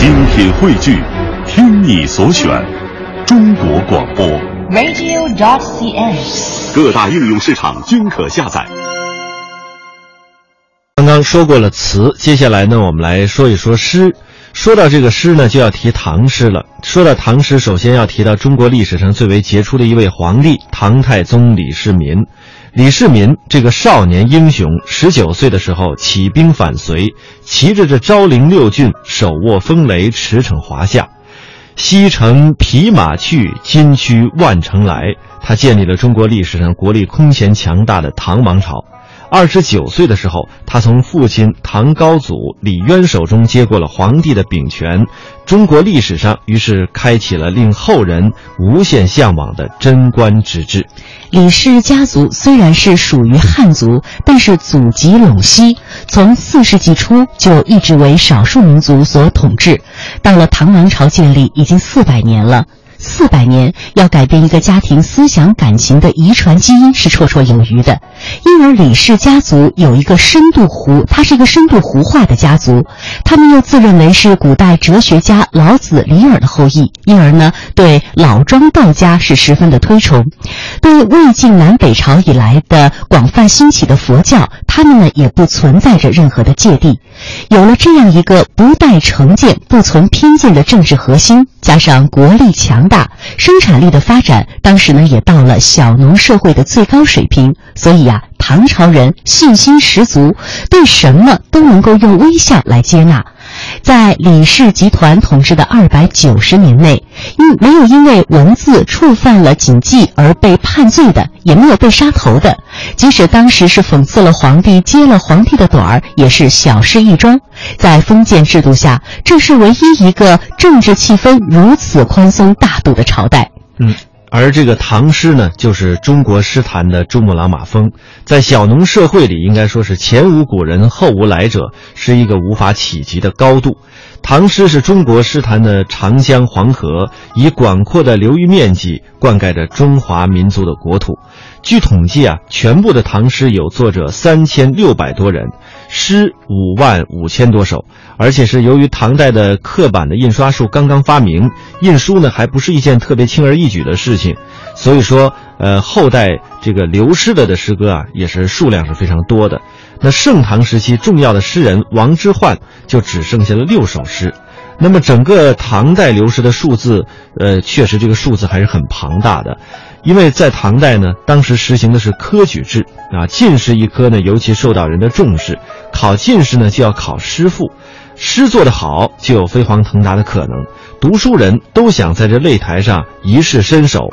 精品汇聚，听你所选，中国广播。radio.dot.cn，。各大应用市场均可下载。刚刚说过了词，接下来呢，我们来说一说诗。说到这个诗呢，就要提唐诗了。说到唐诗，首先要提到中国历史上最为杰出的一位皇帝——唐太宗李世民。李世民这个少年英雄，十九岁的时候起兵反隋，骑着这昭陵六骏，手握风雷，驰骋华夏。西城匹马去，金驱万乘来。他建立了中国历史上国力空前强大的唐王朝。二十九岁的时候，他从父亲唐高祖李渊手中接过了皇帝的柄权，中国历史上于是开启了令后人无限向往的贞观之治。李氏家族虽然是属于汉族，但是祖籍陇西，从四世纪初就一直为少数民族所统治。到了唐王朝建立，已经四百年了。四百年要改变一个家庭思想感情的遗传基因是绰绰有余的，因而李氏家族有一个深度胡，它是一个深度胡化的家族，他们又自认为是古代哲学家老子、李耳的后裔，因而呢对老庄道家是十分的推崇，对魏晋南北朝以来的广泛兴起的佛教，他们呢也不存在着任何的芥蒂，有了这样一个不带成见、不存偏见的政治核心，加上国力强大，生产力的发展，当时呢也到了小农社会的最高水平，所以呀、唐朝人信心十足，对什么都能够用微笑来接纳。在李氏集团统治的二百九十年内，因没有因为文字触犯了禁忌而被判罪的，也没有被杀头的。即使当时是讽刺了皇帝、揭了皇帝的短儿，也是小事一桩。在封建制度下，这是唯一一个政治气氛如此宽松大度的朝代。嗯，而这个唐诗呢，就是中国诗坛的珠穆朗玛峰，在小农社会里，应该说是前无古人后无来者，是一个无法企及的高度。唐诗是中国诗坛的长江黄河，以广阔的流域面积灌溉着中华民族的国土。据统计啊，全部的唐诗有作者三千六百多人，诗五万五千多首，而且是由于唐代的刻板的印刷术刚刚发明，印书呢还不是一件特别轻而易举的事情，所以说，呃，后代这个流失了的诗歌啊，也是数量是非常多的。那盛唐时期重要的诗人王之涣就只剩下了六首诗。那么整个唐代流失的数字，呃，确实这个数字还是很庞大的，因为在唐代呢，当时实行的是科举制啊，进士一科呢尤其受到人的重视，考进士呢就要考诗赋，诗做得好就有飞黄腾达的可能，读书人都想在这擂台上一试身手，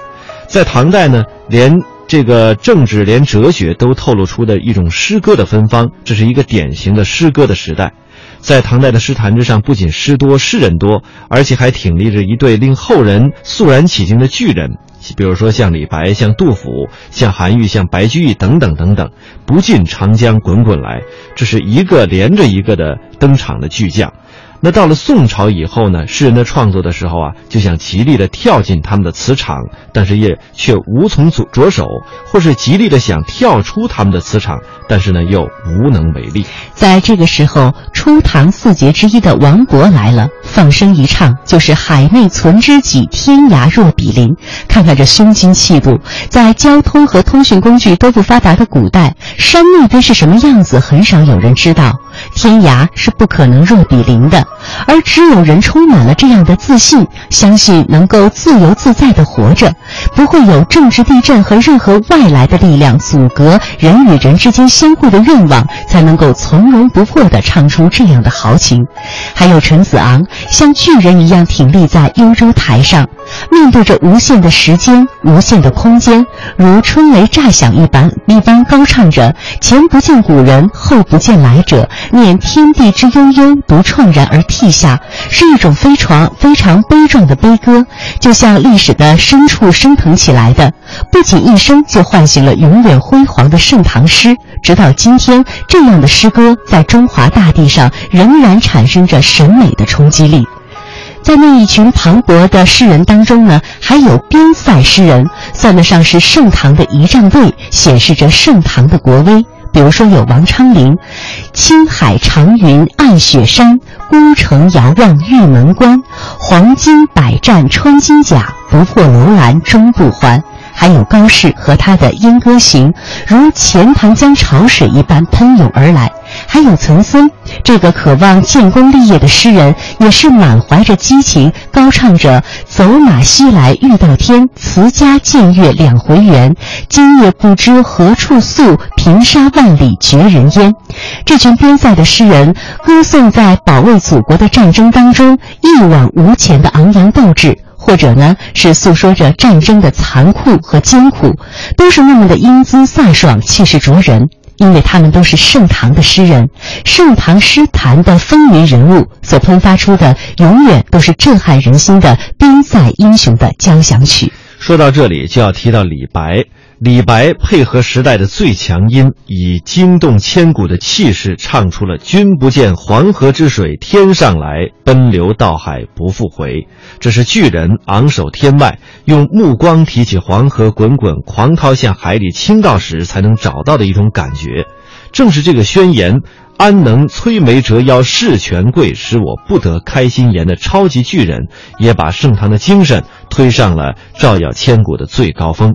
在唐代呢，连这个政治连哲学都透露出的一种诗歌的芬芳，这是一个典型的诗歌的时代。在唐代的诗坛之上，不仅诗多、诗人多，而且还挺立着一对令后人肃然起敬的巨人，比如说像李白、像杜甫、像韩愈、像白居易等等等等，不尽长江滚滚来，这是一个连着一个的登场的巨匠。那到了宋朝以后呢，诗人的创作的时候啊，就想极力的跳进他们的磁场，但是也却无从着着手，或是极力的想跳出他们的磁场，但是呢又无能为力。在这个时候，初唐四杰之一的王勃来了，放声一唱就是“海内存知己，天涯若比邻”。看看这胸襟气度，在交通和通讯工具都不发达的古代，山那边是什么样子，很少有人知道。天涯是不可能若比邻的，而只有人充满了这样的自信，相信能够自由自在地活着，不会有政治地震和任何外来的力量阻隔人与人之间相互的愿望，才能够从容不迫地唱出这样的豪情。还有陈子昂，像巨人一样挺立在幽州台上，面对着无限的时间、无限的空间，如春雷炸响一般一般高唱着“前不见古人，后不见来者”。天地之悠悠，独怆然而涕下，是一种非常非常悲壮的悲歌，就像历史的深处升腾起来的，不仅一生就唤醒了永远辉煌的盛唐诗，直到今天，这样的诗歌在中华大地上仍然产生着审美的冲击力。在那一群磅礴的诗人当中呢，还有边塞诗人，算得上是盛唐的仪仗队，显示着盛唐的国威。比如说有王昌龄：“青海长云暗雪山，孤城遥望玉门关。黄金百战穿金甲，不破楼兰终不还。”还有高适和他的《莺歌行》，如钱塘江潮水一般喷涌而来；还有岑参，这个渴望建功立业的诗人，也是满怀着激情，高唱着“走马西来欲到天，辞家见月两回圆。今夜不知何处宿，平沙万里绝人烟。”这群边塞的诗人，歌颂在保卫祖国的战争当中一往无前的昂扬斗志。或者呢，是诉说着战争的残酷和艰苦，都是那么的英姿飒爽、气势灼人。因为他们都是盛唐的诗人，盛唐诗坛的风云人物，所喷发出的永远都是震撼人心的边塞英雄的交响曲。说到这里，就要提到李白。李白配合时代的最强音，以惊动千古的气势，唱出了“君不见黄河之水天上来，奔流到海不复回”。这是巨人昂首天外，用目光提起黄河滚滚狂涛向海里倾倒时才能找到的一种感觉。正是这个宣言“安能摧眉折腰事权贵，使我不得开心颜”的超级巨人，也把盛唐的精神推上了照耀千古的最高峰。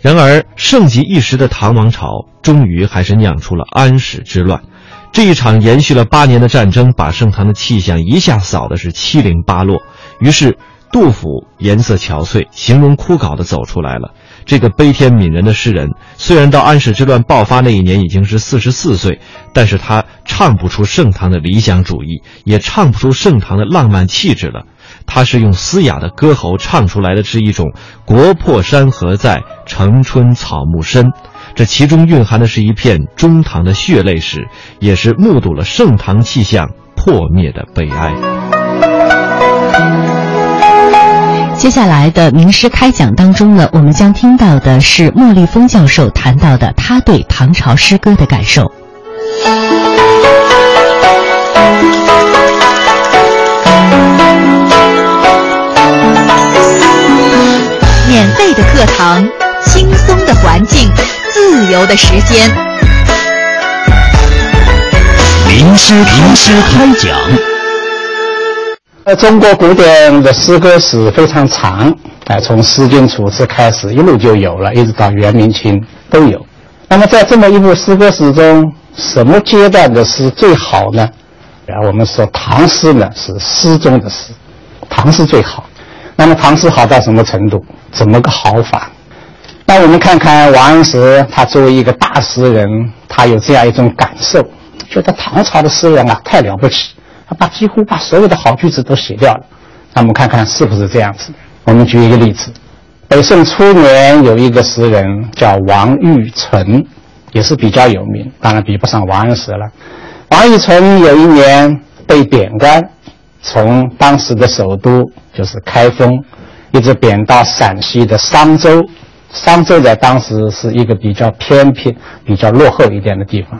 然而，盛极一时的唐王朝，终于还是酿出了安史之乱。这一场延续了八年的战争，把盛唐的气象一下扫的是七零八落。于是，杜甫颜色憔悴、形容枯槁的走出来了。这个悲天悯人的诗人，虽然到安史之乱爆发那一年已经是四十四岁，但是他唱不出盛唐的理想主义，也唱不出盛唐的浪漫气质了。他是用嘶哑的歌喉唱出来的是一种“国破山河在，城春草木深”，这其中蕴含的是一片中唐的血泪史，也是目睹了盛唐气象破灭的悲哀。接下来的名师开讲当中呢，我们将听到的是莫立峰教授谈到的他对唐朝诗歌的感受。免费的课堂，轻松的环境，自由的时间。名师名师开讲。呃，中国古典的诗歌史非常长，哎，从《诗经》《楚辞》开始，一路就有了，一直到元明清都有。那么在这么一部诗歌史中，什么阶段的诗最好呢？啊，我们说唐诗呢是诗中的诗，唐诗最好。那么唐诗好到什么程度？怎么个好法？那我们看看王安石，他作为一个大诗人，他有这样一种感受，觉得唐朝的诗人啊太了不起，他把几乎把所有的好句子都写掉了。那我们看看是不是这样子？我们举一个例子：北宋初年有一个诗人叫王玉成，也是比较有名，当然比不上王安石了。王玉成有一年被贬官。从当时的首都就是开封，一直贬到陕西的商州。商州在当时是一个比较偏僻、比较落后一点的地方。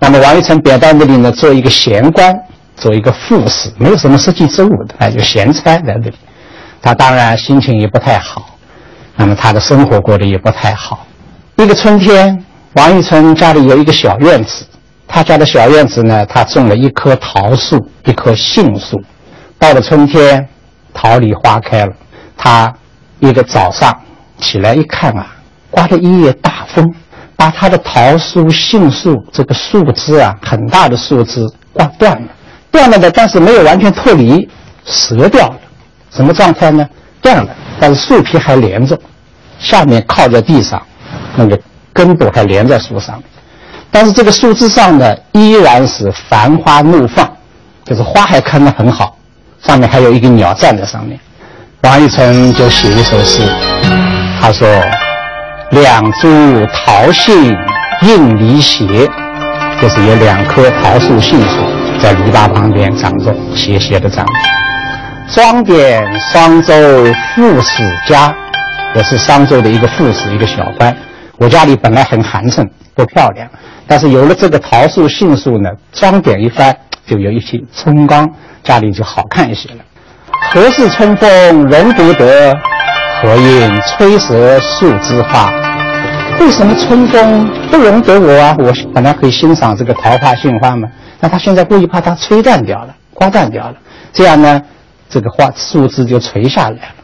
那么王玉成贬到那里呢，做一个闲官，做一个副使，没有什么实际职务的，哎，就闲差在这里。他当然心情也不太好，那么他的生活过得也不太好。一个春天，王玉春家里有一个小院子。他家的小院子呢，他种了一棵桃树，一棵杏树。到了春天，桃李花开了。他一个早上起来一看啊，刮了一夜大风，把他的桃树、杏树这个树枝啊，很大的树枝刮断了。断了的，但是没有完全脱离，折掉了。什么状态呢？断了，但是树皮还连着，下面靠在地上，那个根部还连在树上。但是这个树枝上呢，依然是繁花怒放，就是花还开得很好，上面还有一个鸟站在上面。王一成就写一首诗，他说：“两株桃杏映篱斜，就是有两棵桃树、杏树在篱笆旁边长着，斜斜的长着。装点商州副使家，我是商州的一个副使，一个小官。我家里本来很寒碜，不漂亮。”但是有了这个桃树、杏树呢，装点一番，就有一些春光，家里就好看一些了。何事春风容不得？何因吹折树枝花？为什么春风不容得我啊？我本来可以欣赏这个桃花杏花嘛，那他现在故意把它吹断掉了，刮断掉了，这样呢，这个花树枝就垂下来了。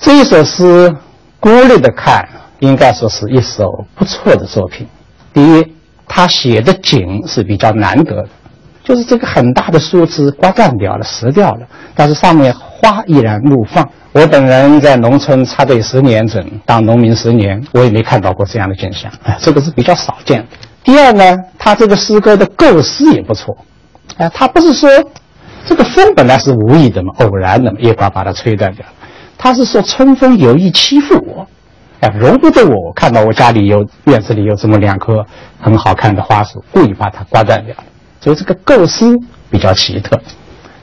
这一首诗，孤立的看，应该说是一首不错的作品。第一，他写的景是比较难得的，就是这个很大的树枝刮断掉了、折掉了，但是上面花依然怒放。我本人在农村插队十年整，当农民十年，我也没看到过这样的景象，哎，这个是比较少见的。第二呢，他这个诗歌的构思也不错，哎，他不是说这个风本来是无意的嘛，偶然的嘛，一刮把它吹断掉，他是说春风有意欺负我，哎，容不得我看到我家里有院子里有这么两棵很好看的花树，故意把它刮断掉，所以这个构思比较奇特，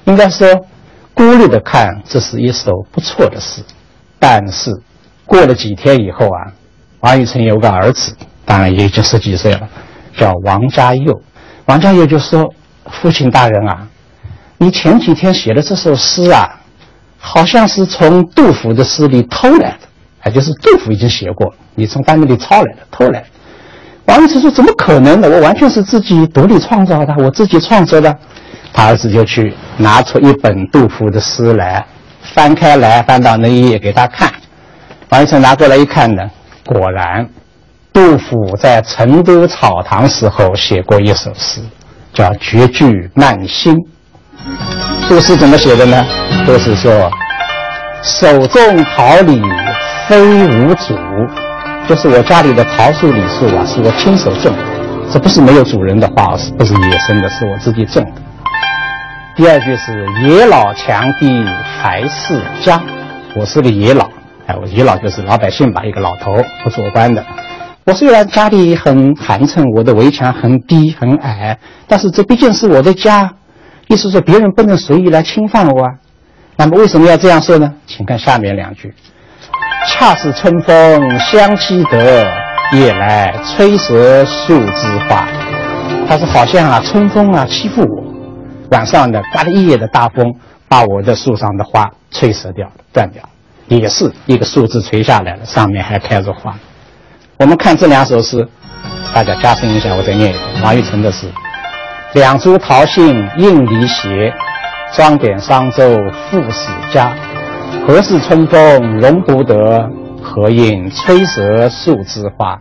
应该说。孤立的看，这是一首不错的诗，但是过了几天以后啊，王宇成有个儿子，当然也就十几岁了，叫王家佑。王家佑就说：“父亲大人啊，你前几天写的这首诗啊，好像是从杜甫的诗里偷来的，也就是杜甫已经写过，你从他那里抄来的，偷来的。”王宇成说：“怎么可能呢？我完全是自己独立创造的，我自己创作的。”他儿子就去拿出一本杜甫的诗来，翻开来，翻到那一页给他看。王一成拿过来一看呢，果然，杜甫在成都草堂时候写过一首诗，叫《绝句慢心》。这个诗怎么写的呢？都是说：“手种桃李非无主，就是我家里的桃树李树啊，是我亲手种的，这不是没有主人的花，是不是野生的？是我自己种的。”第二句是“野老强地还是家”，我是个野老，哎，我野老就是老百姓吧，一个老头，不做官的。我虽然家里很寒碜，我的围墙很低很矮，但是这毕竟是我的家，意思说别人不能随意来侵犯我啊。那么为什么要这样说呢？请看下面两句：“恰似春风相欺得，夜来吹折树枝花。”他说好像啊，春风啊欺负我。晚上的刮了一夜的大风，把我的树上的花吹折掉了、断掉，也是一个树枝垂下来了，上面还开着花。我们看这两首诗，大家加深一下，我再念一遍王玉成的诗：两株桃杏映梨斜，装点商周富史家。何事春风容不得？何应吹折树枝花？